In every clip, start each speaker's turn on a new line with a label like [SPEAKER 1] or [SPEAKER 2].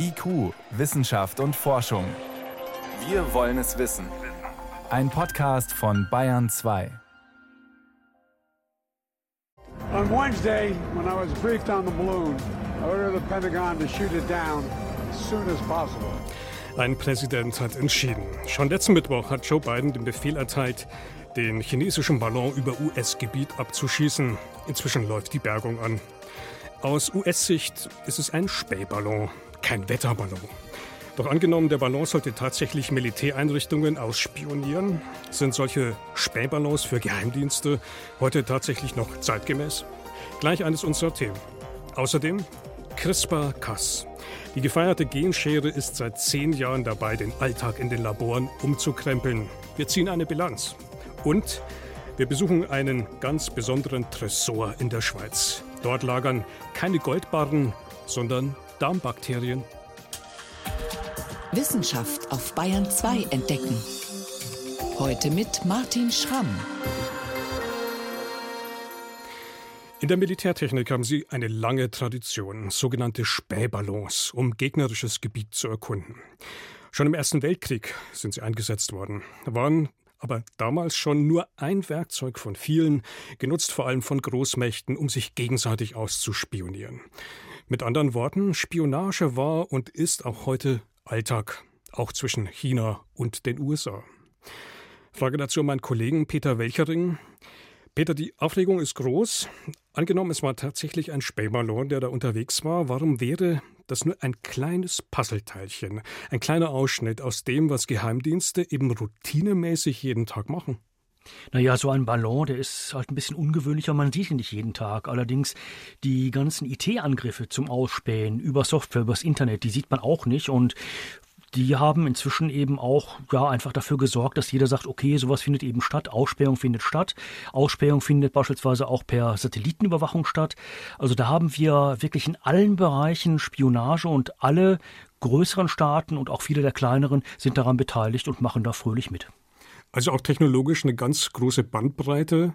[SPEAKER 1] IQ, Wissenschaft und Forschung. Wir wollen es wissen. Ein Podcast von Bayern 2.
[SPEAKER 2] On Wednesday, when I was briefed on the balloon, I ordered the Pentagon to shoot it down as soon as possible.
[SPEAKER 3] Ein Präsident hat entschieden. Schon letzten Mittwoch hat Joe Biden den Befehl erteilt, den chinesischen Ballon über US-Gebiet abzuschießen. Inzwischen läuft die Bergung an. Aus US-Sicht ist es ein Spähballon, kein Wetterballon. Doch angenommen, der Ballon sollte tatsächlich Militäreinrichtungen ausspionieren, sind solche Spähballons für Geheimdienste heute tatsächlich noch zeitgemäß? Gleich eines unserer Themen. Außerdem CRISPR-Cas. Die gefeierte Genschere ist seit zehn Jahren dabei, den Alltag in den Laboren umzukrempeln. Wir ziehen eine Bilanz. Und wir besuchen einen ganz besonderen Tresor in der Schweiz. Dort lagern keine Goldbarren, sondern Darmbakterien.
[SPEAKER 4] Wissenschaft auf Bayern 2 entdecken. Heute mit Martin Schramm.
[SPEAKER 3] In der Militärtechnik haben sie eine lange Tradition, sogenannte Spähballons, um gegnerisches Gebiet zu erkunden. Schon im Ersten Weltkrieg sind sie eingesetzt worden, waren aber damals schon nur ein Werkzeug von vielen, genutzt vor allem von Großmächten, um sich gegenseitig auszuspionieren. Mit anderen Worten, Spionage war und ist auch heute Alltag, auch zwischen China und den USA. Frage dazu an meinen Kollegen Peter Welchering. Peter, die Aufregung ist groß. Angenommen, es war tatsächlich ein Spähballon, der da unterwegs war. Warum wäre das nur ein kleines Puzzleteilchen, ein kleiner Ausschnitt aus dem, was Geheimdienste eben routinemäßig jeden Tag machen?
[SPEAKER 5] Naja, so ein Ballon, der ist halt ein bisschen ungewöhnlicher, man sieht ihn nicht jeden Tag. Allerdings die ganzen IT-Angriffe zum Ausspähen über Software, übers Internet, die sieht man auch nicht und die haben inzwischen eben auch ja einfach dafür gesorgt, dass jeder sagt, okay, sowas findet eben statt, Ausspähung findet statt. Ausspähung findet beispielsweise auch per Satellitenüberwachung statt. Also da haben wir wirklich in allen Bereichen Spionage und alle größeren Staaten und auch viele der kleineren sind daran beteiligt und machen da fröhlich mit.
[SPEAKER 3] Also auch technologisch eine ganz große Bandbreite.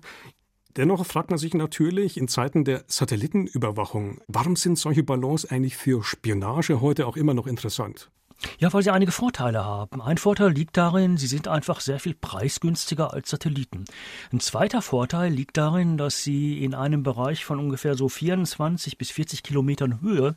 [SPEAKER 3] Dennoch fragt man sich natürlich in Zeiten der Satellitenüberwachung, warum sind solche Ballons eigentlich für Spionage heute auch immer noch interessant?
[SPEAKER 5] Ja, weil sie einige Vorteile haben. Ein Vorteil liegt darin, sie sind einfach sehr viel preisgünstiger als Satelliten. Ein zweiter Vorteil liegt darin, dass sie in einem Bereich von ungefähr so 24 bis 40 Kilometern Höhe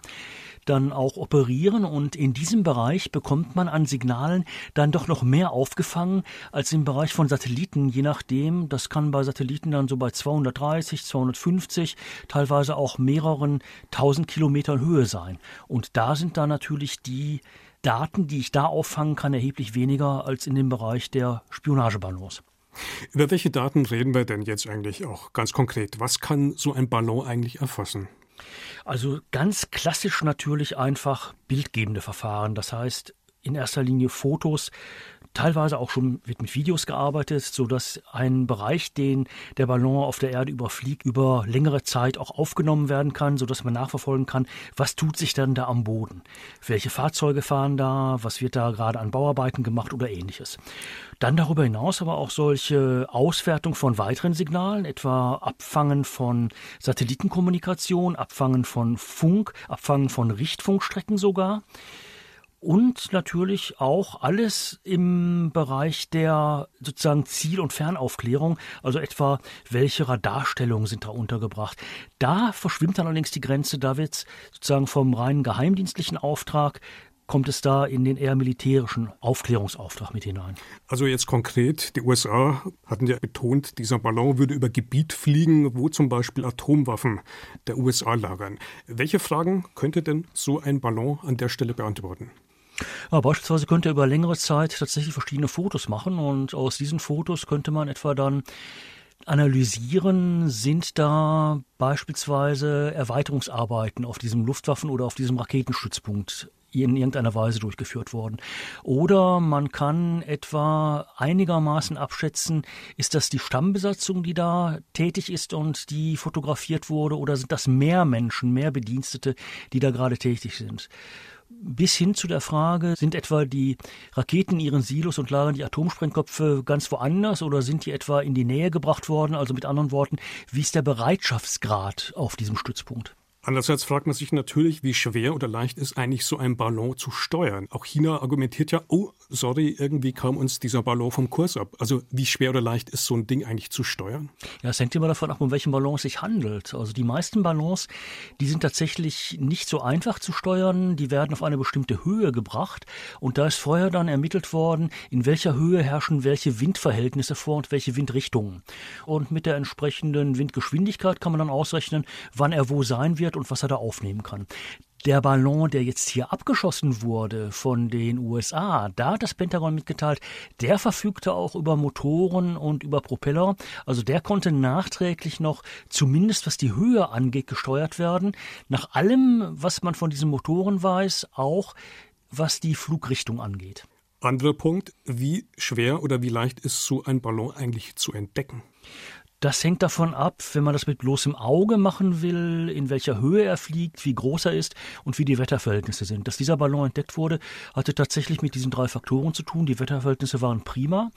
[SPEAKER 5] dann auch operieren und in diesem Bereich bekommt man an Signalen dann doch noch mehr aufgefangen als im Bereich von Satelliten, je nachdem, das kann bei Satelliten dann so bei 230, 250, teilweise auch mehreren tausend Kilometern Höhe sein. Und da sind dann natürlich die Daten, die ich da auffangen kann, erheblich weniger als in dem Bereich der Spionageballons.
[SPEAKER 3] Über welche Daten reden wir denn jetzt eigentlich auch ganz konkret? Was kann so ein Ballon eigentlich erfassen?
[SPEAKER 5] Also ganz klassisch natürlich einfach bildgebende Verfahren. Das heißt in erster Linie Fotos, Teilweise auch schon wird mit Videos gearbeitet, so dass ein Bereich, den der Ballon auf der Erde überfliegt, über längere Zeit auch aufgenommen werden kann, so dass man nachverfolgen kann, was tut sich dann da am Boden? Welche Fahrzeuge fahren da? Was wird da gerade an Bauarbeiten gemacht oder ähnliches? Dann darüber hinaus aber auch solche Auswertung von weiteren Signalen, etwa Abfangen von Satellitenkommunikation, Abfangen von Funk, Abfangen von Richtfunkstrecken sogar und natürlich auch alles im Bereich der sozusagen Ziel- und Fernaufklärung, also etwa welche Radarstellungen sind da untergebracht. Da verschwimmt dann allerdings die Grenze, da wird sozusagen vom reinen geheimdienstlichen Auftrag kommt es da in den eher militärischen Aufklärungsauftrag mit hinein.
[SPEAKER 3] Also jetzt konkret, die USA hatten ja betont, dieser Ballon würde über Gebiet fliegen, wo zum Beispiel Atomwaffen der USA lagern. Welche Fragen könnte denn so ein Ballon an der Stelle beantworten?
[SPEAKER 5] Ja, beispielsweise könnte er über längere Zeit tatsächlich verschiedene Fotos machen und aus diesen Fotos könnte man etwa dann analysieren, sind da beispielsweise Erweiterungsarbeiten auf diesem Luftwaffen- oder auf diesem Raketenstützpunkt in irgendeiner Weise durchgeführt worden. Oder man kann etwa einigermaßen abschätzen, ist das die Stammbesatzung, die da tätig ist und die fotografiert wurde, oder sind das mehr Menschen, mehr Bedienstete, die da gerade tätig sind? Bis hin zu der Frage, sind etwa die Raketen in ihren Silos und lagern die Atomsprengköpfe ganz woanders oder sind die etwa in die Nähe gebracht worden? Also mit anderen Worten, wie ist der Bereitschaftsgrad auf diesem Stützpunkt?
[SPEAKER 3] Andererseits fragt man sich natürlich, wie schwer oder leicht ist eigentlich so ein Ballon zu steuern. Auch China argumentiert ja, oh, sorry, irgendwie kam uns dieser Ballon vom Kurs ab. Also wie schwer oder leicht ist so ein Ding eigentlich zu steuern?
[SPEAKER 5] Ja, es hängt immer davon ab, um welchen Ballon es sich handelt. Also die meisten Ballons, die sind tatsächlich nicht so einfach zu steuern. Die werden auf eine bestimmte Höhe gebracht und da ist vorher dann ermittelt worden, in welcher Höhe herrschen welche Windverhältnisse vor und welche Windrichtungen. Und mit der entsprechenden Windgeschwindigkeit kann man dann ausrechnen, wann er wo sein wird und was er da aufnehmen kann. Der Ballon, der jetzt hier abgeschossen wurde von den USA, da hat das Pentagon mitgeteilt, der verfügte auch über Motoren und über Propeller. Also der konnte nachträglich noch, zumindest was die Höhe angeht, gesteuert werden. Nach allem, was man von diesen Motoren weiß, auch was die Flugrichtung angeht.
[SPEAKER 3] Anderer Punkt, wie schwer oder wie leicht ist so ein Ballon eigentlich zu entdecken?
[SPEAKER 5] Das hängt davon ab, wenn man das mit bloßem Auge machen will, in welcher Höhe er fliegt, wie groß er ist und wie die Wetterverhältnisse sind. Dass dieser Ballon entdeckt wurde, hatte tatsächlich mit diesen drei Faktoren zu tun. Die Wetterverhältnisse waren prima.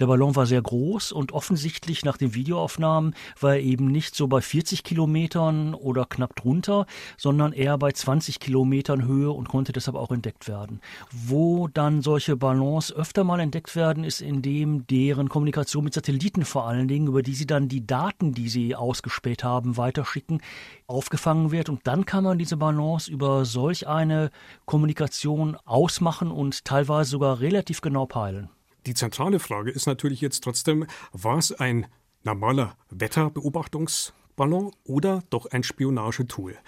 [SPEAKER 5] Der Ballon war sehr groß und offensichtlich nach den Videoaufnahmen war er eben nicht so bei 40 Kilometern oder knapp drunter, sondern eher bei 20 Kilometern Höhe und konnte deshalb auch entdeckt werden. Wo dann solche Ballons öfter mal entdeckt werden, ist in dem deren Kommunikation mit Satelliten vor allen Dingen, über die sie dann die Daten, die sie ausgespäht haben, weiterschicken, aufgefangen wird. Und dann kann man diese Balance über solch eine Kommunikation ausmachen und teilweise sogar relativ genau peilen.
[SPEAKER 3] Die zentrale Frage ist natürlich jetzt trotzdem, war es ein normaler Wetterbeobachtungsballon oder doch ein Spionagetool?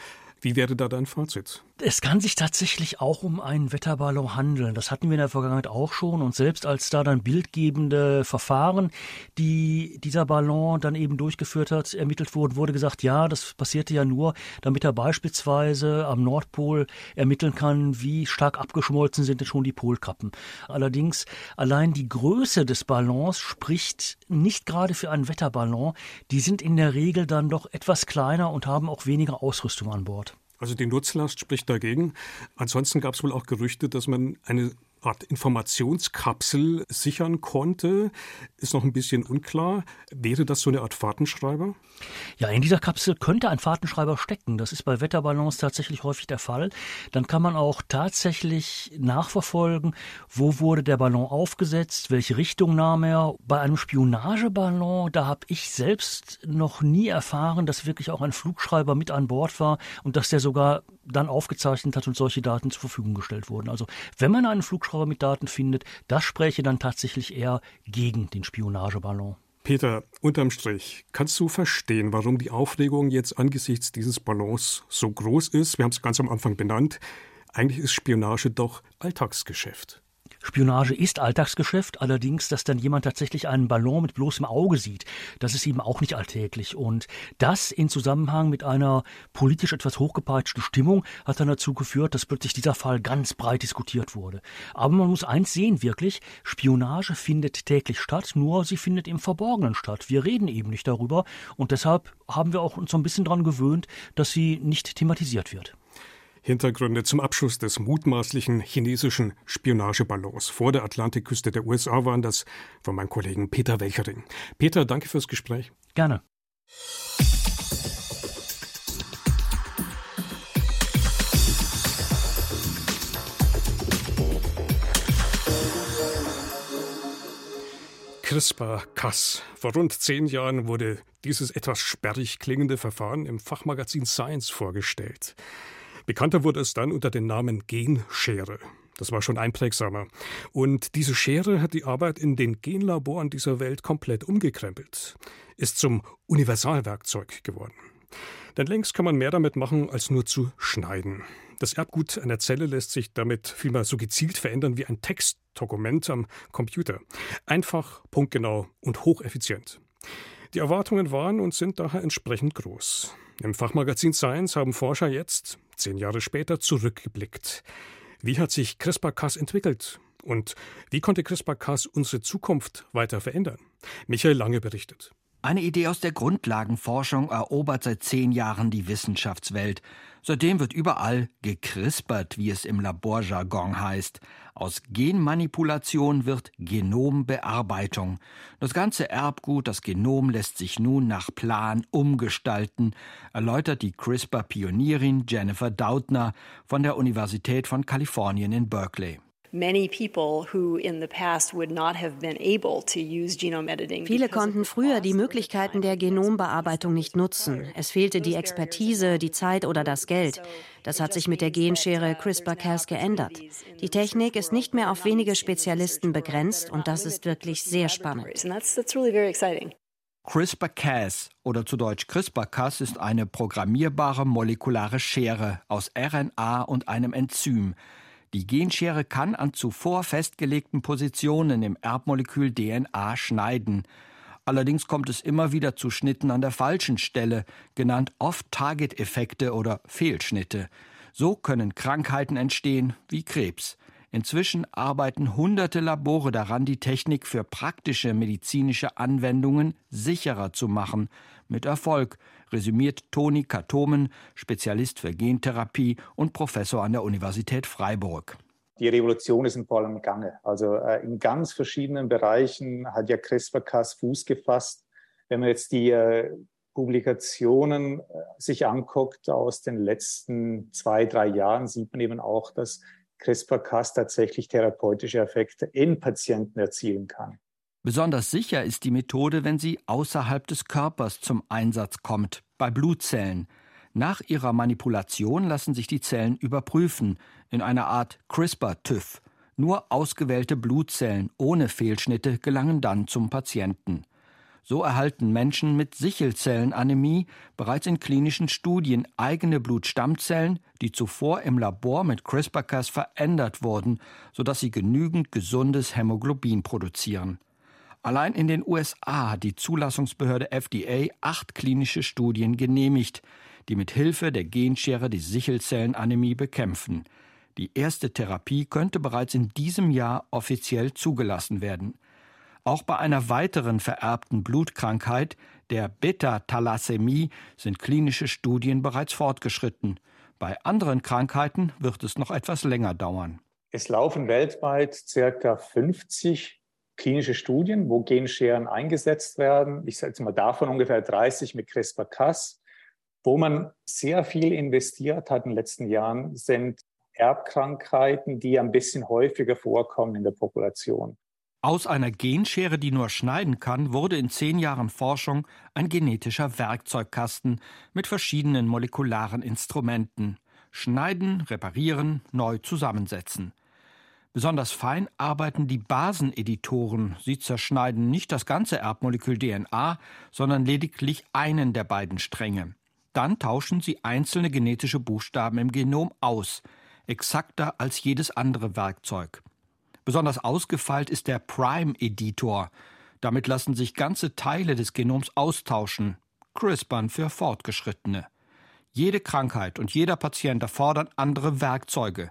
[SPEAKER 3] Wie wäre da dein Fazit?
[SPEAKER 5] Es kann sich tatsächlich auch um einen Wetterballon handeln. Das hatten wir in der Vergangenheit auch schon. Und selbst als da dann bildgebende Verfahren, die dieser Ballon dann eben durchgeführt hat, ermittelt wurden, wurde gesagt, ja, das passierte ja nur, damit er beispielsweise am Nordpol ermitteln kann, wie stark abgeschmolzen sind denn schon die Polkappen. Allerdings allein die Größe des Ballons spricht nicht gerade für einen Wetterballon. Die sind in der Regel dann doch etwas kleiner und haben auch weniger Ausrüstung an Bord.
[SPEAKER 3] Also die Nutzlast spricht dagegen. Ansonsten gab es wohl auch Gerüchte, dass man eine Art Informationskapsel sichern konnte, ist noch ein bisschen unklar. Wäre das so eine Art Fahrtenschreiber?
[SPEAKER 5] Ja, in dieser Kapsel könnte ein Fahrtenschreiber stecken. Das ist bei Wetterballons tatsächlich häufig der Fall. Dann kann man auch tatsächlich nachverfolgen, wo wurde der Ballon aufgesetzt, welche Richtung nahm er. Bei einem Spionageballon, da habe ich selbst noch nie erfahren, dass wirklich auch ein Flugschreiber mit an Bord war und dass der sogar dann aufgezeichnet hat und solche Daten zur Verfügung gestellt wurden. Also wenn man einen Flugschreiber mit Daten findet, das spräche dann tatsächlich eher gegen den Spionageballon.
[SPEAKER 3] Peter, unterm Strich, kannst du verstehen, warum die Aufregung jetzt angesichts dieses Ballons so groß ist? Wir haben es ganz am Anfang benannt. Eigentlich ist Spionage doch Alltagsgeschäft.
[SPEAKER 5] Spionage ist Alltagsgeschäft, allerdings, dass dann jemand tatsächlich einen Ballon mit bloßem Auge sieht, das ist eben auch nicht alltäglich. Und das in Zusammenhang mit einer politisch etwas hochgepeitschten Stimmung hat dann dazu geführt, dass plötzlich dieser Fall ganz breit diskutiert wurde. Aber man muss eins sehen, wirklich, Spionage findet täglich statt, nur sie findet im Verborgenen statt. Wir reden eben nicht darüber und deshalb haben wir auch uns so ein bisschen daran gewöhnt, dass sie nicht thematisiert wird.
[SPEAKER 3] Hintergründe zum Abschuss des mutmaßlichen chinesischen Spionageballons vor der Atlantikküste der USA waren das von meinem Kollegen Peter Welchering. Peter, danke fürs Gespräch.
[SPEAKER 5] Gerne.
[SPEAKER 3] CRISPR-Cas. Vor rund zehn Jahren wurde dieses etwas sperrig klingende Verfahren im Fachmagazin Science vorgestellt. Bekannter wurde es dann unter dem Namen Genschere. Das war schon einprägsamer. Und diese Schere hat die Arbeit in den Genlaboren dieser Welt komplett umgekrempelt, ist zum Universalwerkzeug geworden. Denn längst kann man mehr damit machen, als nur zu schneiden. Das Erbgut einer Zelle lässt sich damit vielmehr so gezielt verändern wie ein Textdokument am Computer. Einfach, punktgenau und hocheffizient. Die Erwartungen waren und sind daher entsprechend groß. Im Fachmagazin Science haben Forscher jetzt, zehn Jahre später, zurückgeblickt. Wie hat sich CRISPR-Cas entwickelt? Und wie konnte CRISPR-Cas unsere Zukunft weiter verändern? Michael Lange berichtet.
[SPEAKER 6] Eine Idee aus der Grundlagenforschung erobert seit zehn Jahren die Wissenschaftswelt. Seitdem wird überall gekrispert, wie es im Laborjargon heißt. Aus Genmanipulation wird Genombearbeitung. Das ganze Erbgut, das Genom, lässt sich nun nach Plan umgestalten, erläutert die CRISPR-Pionierin Jennifer Doudna von der Universität von Kalifornien in Berkeley.
[SPEAKER 7] Viele konnten früher die Möglichkeiten der Genombearbeitung nicht nutzen. Es fehlte die Expertise, die Zeit oder das Geld. Das hat sich mit der Genschere CRISPR-Cas geändert. Die Technik ist nicht mehr auf wenige Spezialisten begrenzt und das ist wirklich sehr spannend.
[SPEAKER 6] CRISPR-Cas oder zu Deutsch CRISPR-Cas ist eine programmierbare molekulare Schere aus RNA und einem Enzym. Die Genschere kann an zuvor festgelegten Positionen im Erbmolekül DNA schneiden. Allerdings kommt es immer wieder zu Schnitten an der falschen Stelle, genannt Off-Target-Effekte oder Fehlschnitte. So können Krankheiten entstehen wie Krebs. Inzwischen arbeiten hunderte Labore daran, die Technik für praktische medizinische Anwendungen sicherer zu machen. Mit Erfolg, resümiert Toni Katomen, Spezialist für Gentherapie und Professor an der Universität Freiburg.
[SPEAKER 8] Die Revolution ist in vollem Gange. Also äh, in ganz verschiedenen Bereichen hat ja CRISPR-Cas Fuß gefasst. Wenn man jetzt die äh, Publikationen äh, sich anguckt aus den letzten zwei, drei Jahren, sieht man eben auch, dass CRISPR-Cas tatsächlich therapeutische Effekte in Patienten erzielen kann.
[SPEAKER 6] Besonders sicher ist die Methode, wenn sie außerhalb des Körpers zum Einsatz kommt, bei Blutzellen. Nach ihrer Manipulation lassen sich die Zellen überprüfen, in einer Art CRISPR-TÜV. Nur ausgewählte Blutzellen ohne Fehlschnitte gelangen dann zum Patienten. So erhalten Menschen mit Sichelzellenanämie bereits in klinischen Studien eigene Blutstammzellen, die zuvor im Labor mit CRISPR-Cas verändert wurden, sodass sie genügend gesundes Hämoglobin produzieren. Allein in den USA hat die Zulassungsbehörde FDA acht klinische Studien genehmigt, die mit Hilfe der Genschere die Sichelzellenanämie bekämpfen. Die erste Therapie könnte bereits in diesem Jahr offiziell zugelassen werden. Auch bei einer weiteren vererbten Blutkrankheit, der Beta-Thalassämie, sind klinische Studien bereits fortgeschritten. Bei anderen Krankheiten wird es noch etwas länger dauern.
[SPEAKER 8] Es laufen weltweit circa 50 klinische Studien, wo Genscheren eingesetzt werden. Ich sage jetzt mal davon ungefähr 30 mit CRISPR-Cas. Wo man sehr viel investiert hat in den letzten Jahren, sind Erbkrankheiten, die ein bisschen häufiger vorkommen in der Population.
[SPEAKER 6] Aus einer Genschere, die nur schneiden kann, wurde in zehn Jahren Forschung ein genetischer Werkzeugkasten mit verschiedenen molekularen Instrumenten. Schneiden, reparieren, neu zusammensetzen. Besonders fein arbeiten die Baseneditoren. Sie zerschneiden nicht das ganze Erbmolekül DNA, sondern lediglich einen der beiden Stränge. Dann tauschen sie einzelne genetische Buchstaben im Genom aus, exakter als jedes andere Werkzeug. Besonders ausgefeilt ist der Prime-Editor. Damit lassen sich ganze Teile des Genoms austauschen. CRISPRn für Fortgeschrittene. Jede Krankheit und jeder Patient erfordern andere Werkzeuge.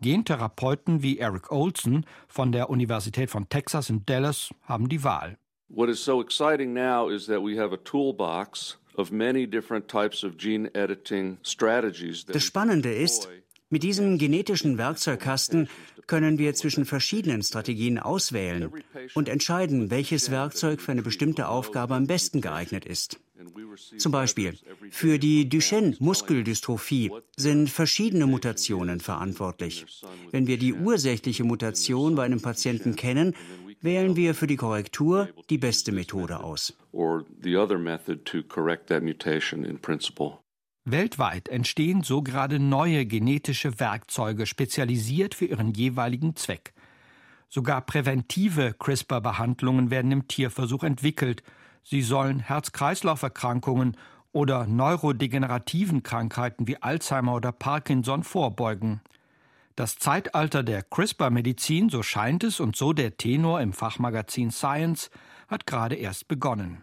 [SPEAKER 6] Gentherapeuten wie Eric Olson von der Universität von Texas in Dallas haben die Wahl. What is so exciting now is that we have a toolbox
[SPEAKER 9] of many different types of gene editing strategies. Das Spannende ist, mit diesem genetischen Werkzeugkasten können wir zwischen verschiedenen Strategien auswählen und entscheiden, welches Werkzeug für eine bestimmte Aufgabe am besten geeignet ist. Zum Beispiel für die Duchenne-Muskeldystrophie sind verschiedene Mutationen verantwortlich. Wenn wir die ursächliche Mutation bei einem Patienten kennen, wählen wir für die Korrektur die beste Methode aus.
[SPEAKER 6] Weltweit entstehen so gerade neue genetische Werkzeuge, spezialisiert für ihren jeweiligen Zweck. Sogar präventive CRISPR-Behandlungen werden im Tierversuch entwickelt. Sie sollen Herz-Kreislauf-Erkrankungen oder neurodegenerativen Krankheiten wie Alzheimer oder Parkinson vorbeugen. Das Zeitalter der CRISPR-Medizin, so scheint es und so der Tenor im Fachmagazin Science, hat gerade erst begonnen.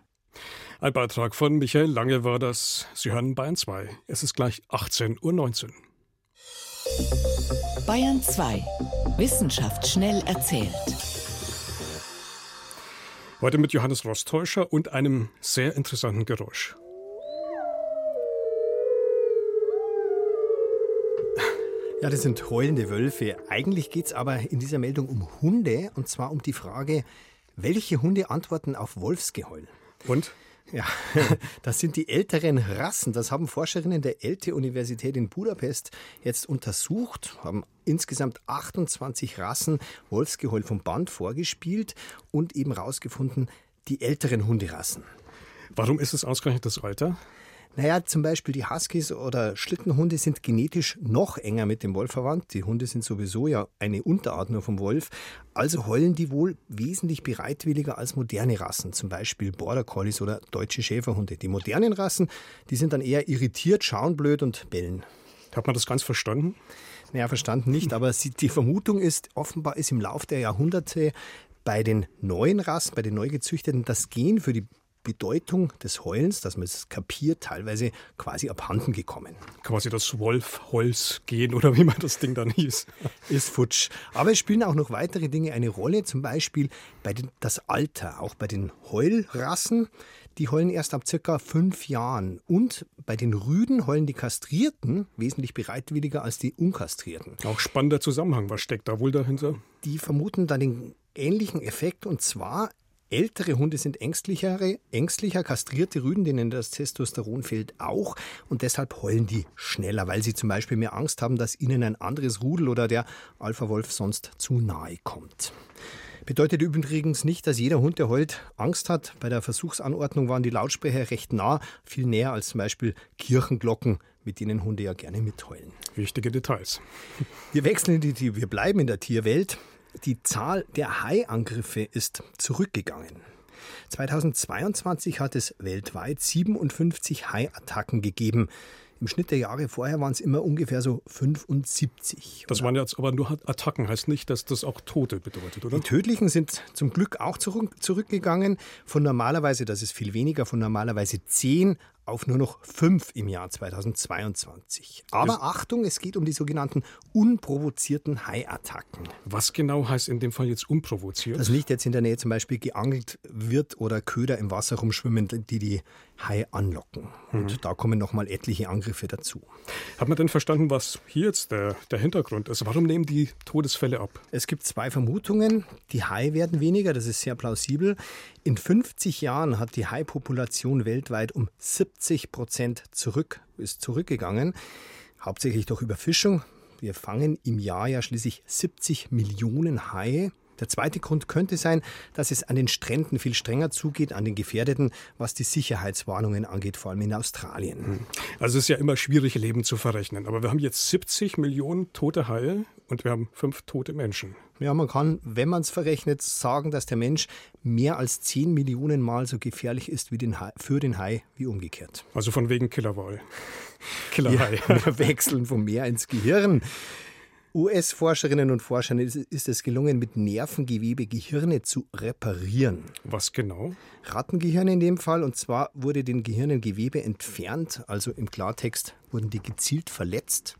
[SPEAKER 3] Ein Beitrag von Michael Lange war das. Sie hören Bayern 2. Es ist gleich 18.19 Uhr.
[SPEAKER 4] Bayern 2. Wissenschaft schnell erzählt.
[SPEAKER 3] Heute mit Johannes Rostäuscher und einem sehr interessanten Geräusch.
[SPEAKER 10] Ja, das sind heulende Wölfe. Eigentlich geht es aber in dieser Meldung um Hunde und zwar um die Frage, welche Hunde antworten auf Wolfsgeheul?
[SPEAKER 3] Und?
[SPEAKER 10] Ja, das sind die älteren Rassen. Das haben Forscherinnen der ELTE-Universität in Budapest jetzt untersucht, haben insgesamt 28 Rassen Wolfsgeheul vom Band vorgespielt und eben herausgefunden, die älteren Hunderassen.
[SPEAKER 3] Warum ist es ausgerechnet das Alter?
[SPEAKER 10] Naja, zum Beispiel die Huskies oder Schlittenhunde sind genetisch noch enger mit dem Wolf verwandt. Die Hunde sind sowieso ja eine Unterart nur vom Wolf. Also heulen die wohl wesentlich bereitwilliger als moderne Rassen, zum Beispiel Border Collies oder deutsche Schäferhunde. Die modernen Rassen, die sind dann eher irritiert, schauen blöd und bellen.
[SPEAKER 3] Hat man das ganz verstanden?
[SPEAKER 10] Naja, verstanden nicht, aber die Vermutung ist, offenbar ist im Laufe der Jahrhunderte bei den neuen Rassen, bei den neu gezüchteten, das Gen für die Bedeutung des Heulens, dass man es kapiert, teilweise quasi abhanden gekommen.
[SPEAKER 3] Quasi das Wolf-Holz gehen oder wie man das Ding dann hieß.
[SPEAKER 10] Ist futsch. Aber es spielen auch noch weitere Dinge eine Rolle, zum Beispiel bei den, das Alter. Auch bei den Heulrassen, die heulen erst ab circa fünf Jahren. Und bei den Rüden heulen die Kastrierten wesentlich bereitwilliger als die Unkastrierten.
[SPEAKER 3] Auch spannender Zusammenhang. Was steckt da wohl dahinter?
[SPEAKER 10] Die vermuten da den ähnlichen Effekt und zwar Ältere Hunde sind ängstlichere, ängstlicher, kastrierte Rüden, denen das Testosteron fehlt, auch. Und deshalb heulen die schneller, weil sie zum Beispiel mehr Angst haben, dass ihnen ein anderes Rudel oder der Alpha-Wolf sonst zu nahe kommt. Bedeutet übrigens nicht, dass jeder Hund, der heult, Angst hat. Bei der Versuchsanordnung waren die Lautsprecher recht nah, viel näher als zum Beispiel Kirchenglocken, mit denen Hunde ja gerne mitheulen.
[SPEAKER 3] Wichtige Details.
[SPEAKER 10] Wir wechseln in die wir bleiben in der Tierwelt. Die Zahl der Haiangriffe ist zurückgegangen. 2022 hat es weltweit 57 Haiattacken gegeben. Im Schnitt der Jahre vorher waren es immer ungefähr so 75.
[SPEAKER 3] Das waren jetzt aber nur Attacken, heißt nicht, dass das auch Tote bedeutet, oder?
[SPEAKER 10] Die tödlichen sind zum Glück auch zurückgegangen. Von normalerweise, das ist viel weniger, von normalerweise 10 auf nur noch fünf im Jahr 2022. Aber es Achtung, es geht um die sogenannten unprovozierten Haiattacken.
[SPEAKER 3] Was genau heißt in dem Fall jetzt unprovoziert?
[SPEAKER 10] Dass nicht jetzt in der Nähe zum Beispiel geangelt wird oder Köder im Wasser rumschwimmen, die die Hai anlocken. Und mhm. da kommen nochmal etliche Angriffe dazu.
[SPEAKER 3] Hat man denn verstanden, was hier jetzt der, der Hintergrund ist? Warum nehmen die Todesfälle ab?
[SPEAKER 10] Es gibt zwei Vermutungen. Die Hai werden weniger, das ist sehr plausibel. In 50 Jahren hat die Hai-Population weltweit um 70 Prozent zurück, ist zurückgegangen. Hauptsächlich durch Überfischung. Wir fangen im Jahr ja schließlich 70 Millionen Haie. Der zweite Grund könnte sein, dass es an den Stränden viel strenger zugeht, an den Gefährdeten, was die Sicherheitswarnungen angeht, vor allem in Australien. Hm.
[SPEAKER 3] Also es ist ja immer schwierig, Leben zu verrechnen. Aber wir haben jetzt 70 Millionen tote Haie und wir haben fünf tote Menschen.
[SPEAKER 10] Ja, man kann, wenn man es verrechnet, sagen, dass der Mensch mehr als 10 Millionen Mal so gefährlich ist wie den Hai, für den Hai wie umgekehrt.
[SPEAKER 3] Also von wegen Killerwahl.
[SPEAKER 10] Killerhai. Ja, wir wechseln vom Meer ins Gehirn. US-Forscherinnen und Forschern ist es gelungen, mit Nervengewebe Gehirne zu reparieren.
[SPEAKER 3] Was genau?
[SPEAKER 10] Rattengehirne in dem Fall. Und zwar wurde den Gehirnen Gewebe entfernt, also im Klartext wurden die gezielt verletzt.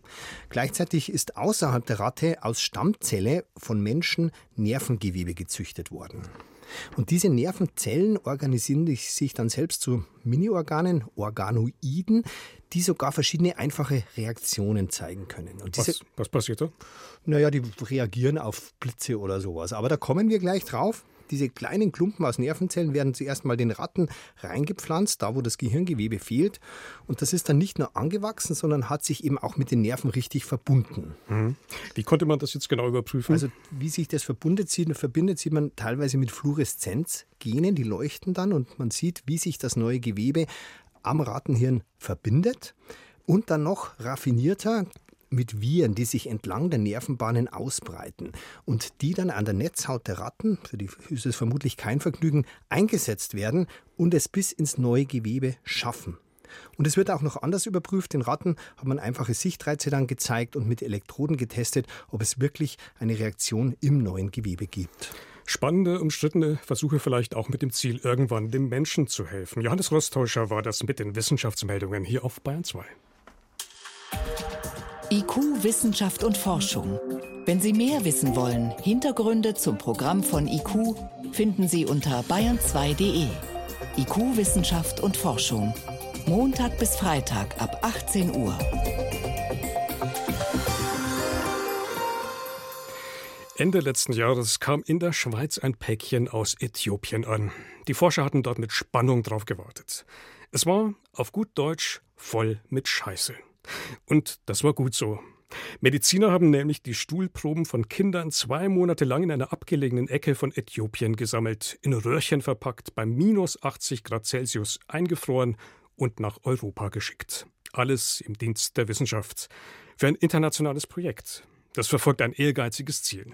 [SPEAKER 10] Gleichzeitig ist außerhalb der Ratte aus Stammzelle von Menschen Nervengewebe gezüchtet worden. Und diese Nervenzellen organisieren sich dann selbst zu Mini-Organen, Organoiden, die sogar verschiedene einfache Reaktionen zeigen können.
[SPEAKER 3] Und diese, was, was passiert da?
[SPEAKER 10] Naja, die reagieren auf Blitze oder sowas. Aber da kommen wir gleich drauf. Diese kleinen Klumpen aus Nervenzellen werden zuerst mal den Ratten reingepflanzt, da wo das Gehirngewebe fehlt. Und das ist dann nicht nur angewachsen, sondern hat sich eben auch mit den Nerven richtig verbunden.
[SPEAKER 3] Mhm. Wie konnte man das jetzt genau überprüfen?
[SPEAKER 10] Also wie sich das verbindet sieht, verbindet sieht man teilweise mit Fluoreszenzgenen, die leuchten dann und man sieht, wie sich das neue Gewebe am Rattenhirn verbindet. Und dann noch raffinierter mit Viren, die sich entlang der Nervenbahnen ausbreiten und die dann an der Netzhaut der Ratten, für die ist es vermutlich kein Vergnügen, eingesetzt werden und es bis ins neue Gewebe schaffen. Und es wird auch noch anders überprüft. Den Ratten hat man einfache Sichtreize dann gezeigt und mit Elektroden getestet, ob es wirklich eine Reaktion im neuen Gewebe gibt.
[SPEAKER 3] Spannende, umstrittene Versuche vielleicht auch mit dem Ziel, irgendwann dem Menschen zu helfen. Johannes Rostäuscher war das mit den Wissenschaftsmeldungen hier auf Bayern 2.
[SPEAKER 4] IQ, Wissenschaft und Forschung. Wenn Sie mehr wissen wollen, Hintergründe zum Programm von IQ finden Sie unter bayern2.de. IQ Wissenschaft und Forschung. Montag bis Freitag ab 18 Uhr.
[SPEAKER 3] Ende letzten Jahres kam in der Schweiz ein Päckchen aus Äthiopien an. Die Forscher hatten dort mit Spannung drauf gewartet. Es war, auf gut Deutsch, voll mit Scheiße. Und das war gut so. Mediziner haben nämlich die Stuhlproben von Kindern zwei Monate lang in einer abgelegenen Ecke von Äthiopien gesammelt, in Röhrchen verpackt, bei minus 80 Grad Celsius eingefroren und nach Europa geschickt. Alles im Dienst der Wissenschaft. Für ein internationales Projekt. Das verfolgt ein ehrgeiziges Ziel.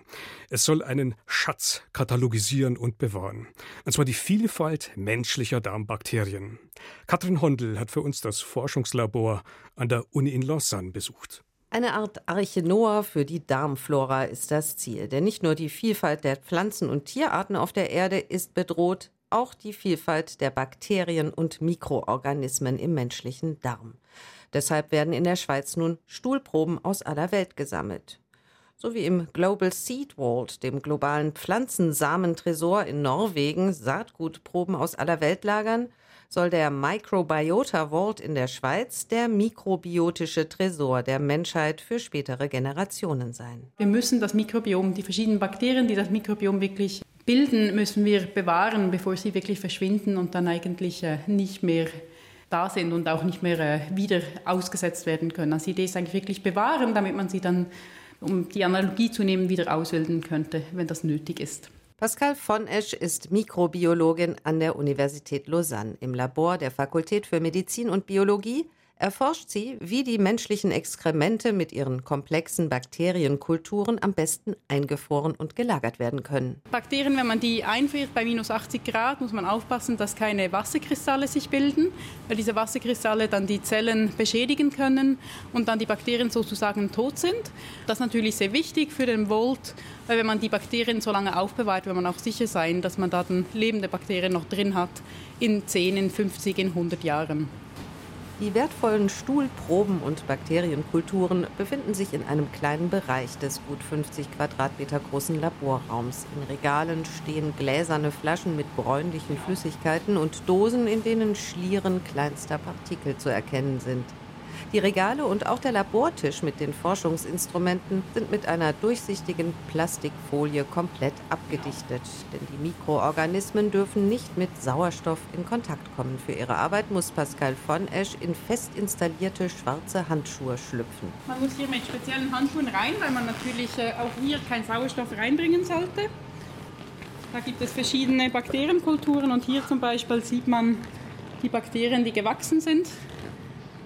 [SPEAKER 3] Es soll einen Schatz katalogisieren und bewahren. Und zwar die Vielfalt menschlicher Darmbakterien. Katrin Hondel hat für uns das Forschungslabor an der Uni in Lausanne besucht.
[SPEAKER 11] Eine Art Arche Noah für die Darmflora ist das Ziel. Denn nicht nur die Vielfalt der Pflanzen- und Tierarten auf der Erde ist bedroht, auch die Vielfalt der Bakterien und Mikroorganismen im menschlichen Darm. Deshalb werden in der Schweiz nun Stuhlproben aus aller Welt gesammelt so wie im Global Seed Vault, dem globalen Pflanzensamentresor in Norwegen, Saatgutproben aus aller Welt lagern, soll der Microbiota Vault in der Schweiz der mikrobiotische Tresor der Menschheit für spätere Generationen sein.
[SPEAKER 12] Wir müssen das Mikrobiom, die verschiedenen Bakterien, die das Mikrobiom wirklich bilden, müssen wir bewahren, bevor sie wirklich verschwinden und dann eigentlich äh, nicht mehr da sind und auch nicht mehr äh, wieder ausgesetzt werden können. Also die Idee ist eigentlich wirklich bewahren, damit man sie dann um die Analogie zu nehmen, wieder ausbilden könnte, wenn das nötig ist.
[SPEAKER 11] Pascal von Esch ist Mikrobiologin an der Universität Lausanne im Labor der Fakultät für Medizin und Biologie erforscht sie, wie die menschlichen Exkremente mit ihren komplexen Bakterienkulturen am besten eingefroren und gelagert werden können.
[SPEAKER 12] Bakterien, wenn man die einfriert bei minus 80 Grad, muss man aufpassen, dass keine Wasserkristalle sich bilden, weil diese Wasserkristalle dann die Zellen beschädigen können und dann die Bakterien sozusagen tot sind. Das ist natürlich sehr wichtig für den Volt, weil wenn man die Bakterien so lange aufbewahrt, will man auch sicher sein, dass man da dann lebende Bakterien noch drin hat in 10, in 50, in 100 Jahren.
[SPEAKER 11] Die wertvollen Stuhlproben und Bakterienkulturen befinden sich in einem kleinen Bereich des gut 50 Quadratmeter großen Laborraums. In Regalen stehen gläserne Flaschen mit bräunlichen Flüssigkeiten und Dosen, in denen Schlieren kleinster Partikel zu erkennen sind. Die Regale und auch der Labortisch mit den Forschungsinstrumenten sind mit einer durchsichtigen Plastikfolie komplett abgedichtet. Denn die Mikroorganismen dürfen nicht mit Sauerstoff in Kontakt kommen. Für ihre Arbeit muss Pascal von Esch in fest installierte schwarze Handschuhe schlüpfen.
[SPEAKER 12] Man muss hier mit speziellen Handschuhen rein, weil man natürlich äh, auch hier keinen Sauerstoff reinbringen sollte. Da gibt es verschiedene Bakterienkulturen und hier zum Beispiel sieht man die Bakterien, die gewachsen sind.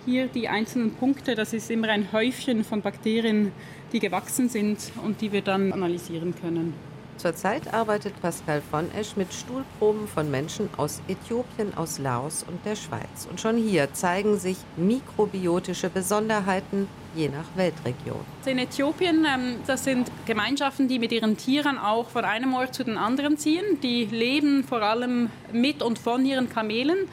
[SPEAKER 12] Hier die einzelnen Punkte, das ist immer ein Häufchen von Bakterien, die gewachsen sind und die wir dann analysieren können.
[SPEAKER 11] Zurzeit arbeitet Pascal von Esch mit Stuhlproben von Menschen aus Äthiopien, aus Laos und der Schweiz. Und schon hier zeigen sich mikrobiotische Besonderheiten je nach Weltregion.
[SPEAKER 12] In Äthiopien, ähm, das sind Gemeinschaften, die mit ihren Tieren auch von einem Ort zu den anderen ziehen. Die leben vor allem mit und von ihren Kamelen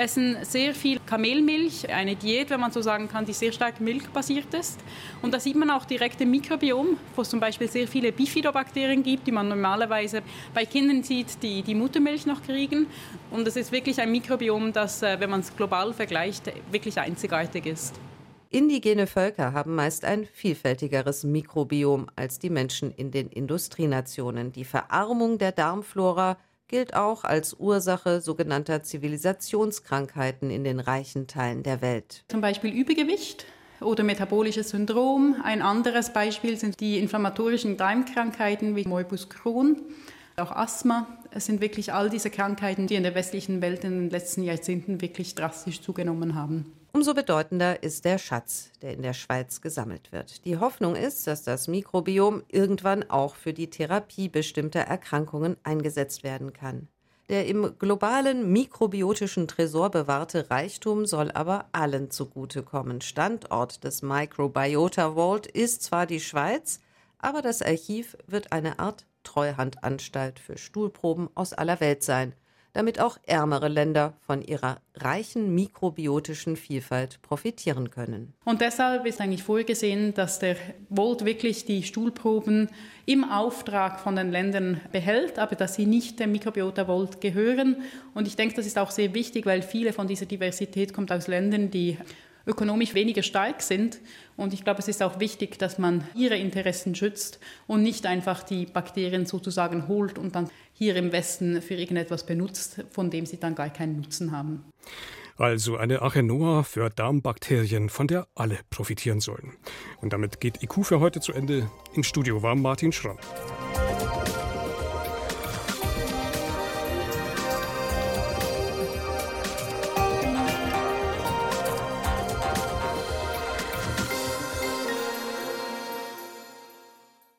[SPEAKER 12] essen sehr viel Kamelmilch, eine Diät, wenn man so sagen kann, die sehr stark milchbasiert ist. Und da sieht man auch direkt im Mikrobiom, wo es zum Beispiel sehr viele Bifidobakterien gibt, die man normalerweise bei Kindern sieht, die die Muttermilch noch kriegen. Und es ist wirklich ein Mikrobiom, das, äh, wenn man es global vergleicht, wirklich einzigartig ist.
[SPEAKER 11] Indigene Völker haben meist ein vielfältigeres Mikrobiom als die Menschen in den Industrienationen. Die Verarmung der Darmflora gilt auch als Ursache sogenannter Zivilisationskrankheiten in den reichen Teilen der Welt.
[SPEAKER 12] Zum Beispiel Übergewicht oder metabolisches Syndrom. Ein anderes Beispiel sind die inflammatorischen Darmkrankheiten wie Morbus Crohn, auch Asthma. Es sind wirklich all diese Krankheiten, die in der westlichen Welt in den letzten Jahrzehnten wirklich drastisch zugenommen haben.
[SPEAKER 11] Umso bedeutender ist der Schatz, der in der Schweiz gesammelt wird. Die Hoffnung ist, dass das Mikrobiom irgendwann auch für die Therapie bestimmter Erkrankungen eingesetzt werden kann. Der im globalen mikrobiotischen Tresor bewahrte Reichtum soll aber allen zugutekommen. Standort des Microbiota Vault ist zwar die Schweiz, aber das Archiv wird eine Art Treuhandanstalt für Stuhlproben aus aller Welt sein. damit auch ärmere Länder von ihrer reichen mikrobiotischen Vielfalt profitieren können.
[SPEAKER 12] Und deshalb ist eigentlich vorgesehen, dass der Volt wirklich die Stuhlproben im Auftrag von den Ländern behält, aber dass sie nicht dem Mikrobiota Volt gehören. Und ich denke, das ist auch sehr wichtig, weil viele von dieser Diversität kommt aus Ländern, die ökonomisch weniger stark sind. Und ich glaube, es ist auch wichtig, dass man ihre Interessen schützt und nicht einfach die Bakterien sozusagen holt und dann hier im Westen für irgendetwas benutzt, von dem sie dann gar keinen Nutzen haben.
[SPEAKER 3] Also eine Achenoa für Darmbakterien, von der alle profitieren sollen. Und damit geht IQ für heute zu Ende. Im Studio war Martin Schramm.